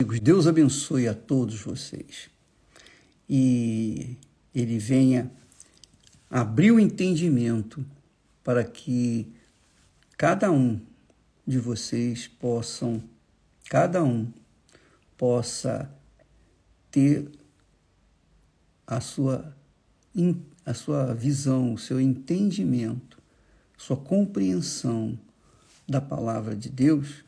Deus abençoe a todos vocês. E Ele venha abrir o entendimento para que cada um de vocês possam, cada um possa ter a sua, a sua visão, o seu entendimento, sua compreensão da palavra de Deus,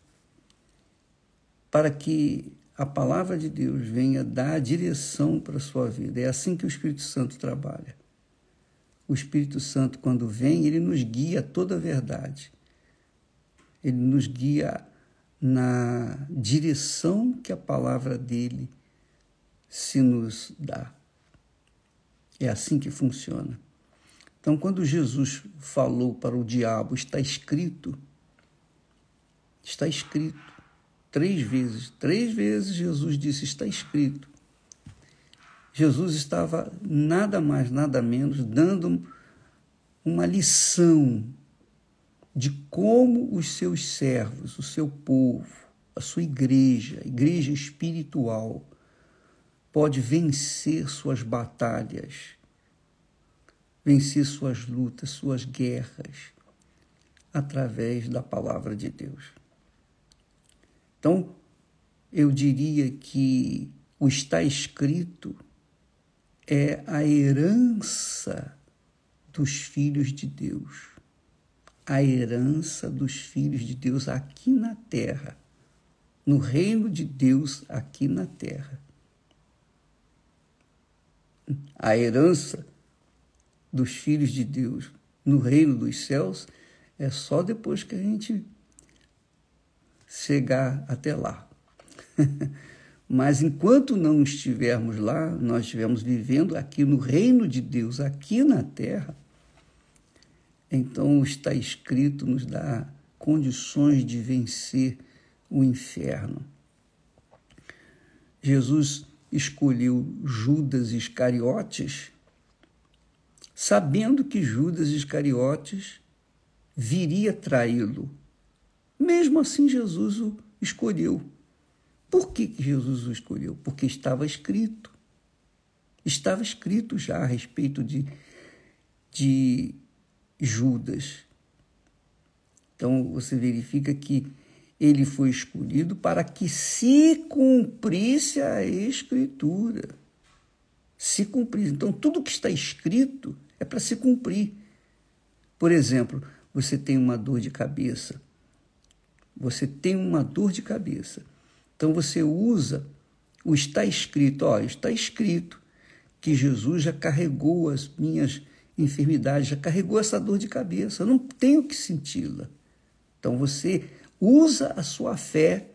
para que a palavra de Deus venha dar direção para a sua vida. É assim que o Espírito Santo trabalha. O Espírito Santo, quando vem, ele nos guia a toda a verdade. Ele nos guia na direção que a palavra dele se nos dá. É assim que funciona. Então, quando Jesus falou para o diabo, está escrito, está escrito. Três vezes, três vezes Jesus disse: Está escrito. Jesus estava nada mais, nada menos dando uma lição de como os seus servos, o seu povo, a sua igreja, a igreja espiritual, pode vencer suas batalhas, vencer suas lutas, suas guerras, através da palavra de Deus. Então, eu diria que o está escrito é a herança dos filhos de Deus. A herança dos filhos de Deus aqui na terra, no reino de Deus aqui na terra. A herança dos filhos de Deus no reino dos céus é só depois que a gente chegar até lá. Mas enquanto não estivermos lá, nós estivermos vivendo aqui no reino de Deus, aqui na terra, então está escrito nos dá condições de vencer o inferno. Jesus escolheu Judas Iscariotes, sabendo que Judas Iscariotes viria traí-lo mesmo assim, Jesus o escolheu. Por que, Jesus o escolheu? Porque estava escrito. Estava escrito já a respeito de, de Judas. Então, você verifica que ele foi escolhido para que se cumprisse a Escritura. Se cumprisse. Então, tudo que está escrito é para se cumprir. Por exemplo, você tem uma dor de cabeça você tem uma dor de cabeça. Então você usa o está escrito, ó, está escrito que Jesus já carregou as minhas enfermidades, já carregou essa dor de cabeça, eu não tenho que senti-la. Então você usa a sua fé,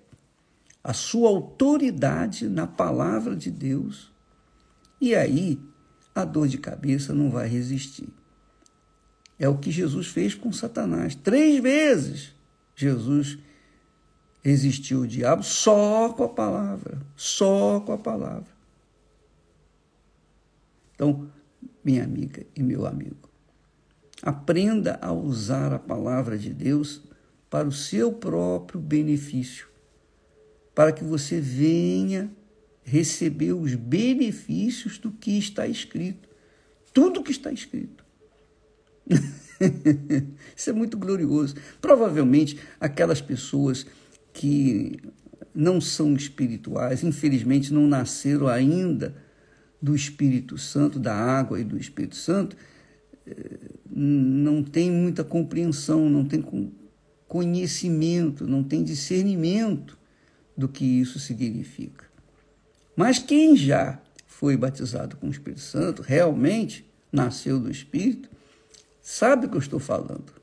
a sua autoridade na palavra de Deus, e aí a dor de cabeça não vai resistir. É o que Jesus fez com Satanás. Três vezes Jesus resistiu o diabo só com a palavra, só com a palavra. Então, minha amiga e meu amigo, aprenda a usar a palavra de Deus para o seu próprio benefício, para que você venha receber os benefícios do que está escrito. Tudo que está escrito. Isso é muito glorioso. Provavelmente aquelas pessoas que não são espirituais, infelizmente não nasceram ainda do Espírito Santo, da água e do Espírito Santo, eh, não tem muita compreensão, não tem conhecimento, não tem discernimento do que isso significa. Mas quem já foi batizado com o Espírito Santo, realmente nasceu do Espírito, sabe o que eu estou falando,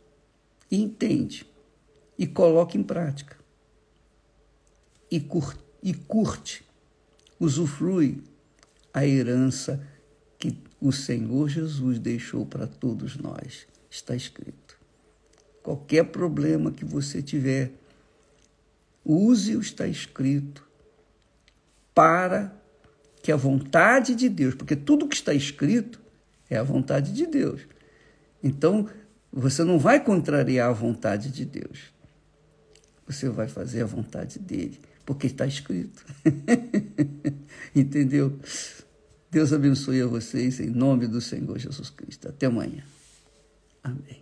entende, e coloca em prática e, cur, e curte, usufrui a herança que o Senhor Jesus deixou para todos nós. Está escrito. Qualquer problema que você tiver, use o está escrito para que a vontade de Deus, porque tudo que está escrito é a vontade de Deus. Então, você não vai contrariar a vontade de Deus. Você vai fazer a vontade dele porque está escrito. Entendeu? Deus abençoe a vocês em nome do Senhor Jesus Cristo. Até amanhã. Amém.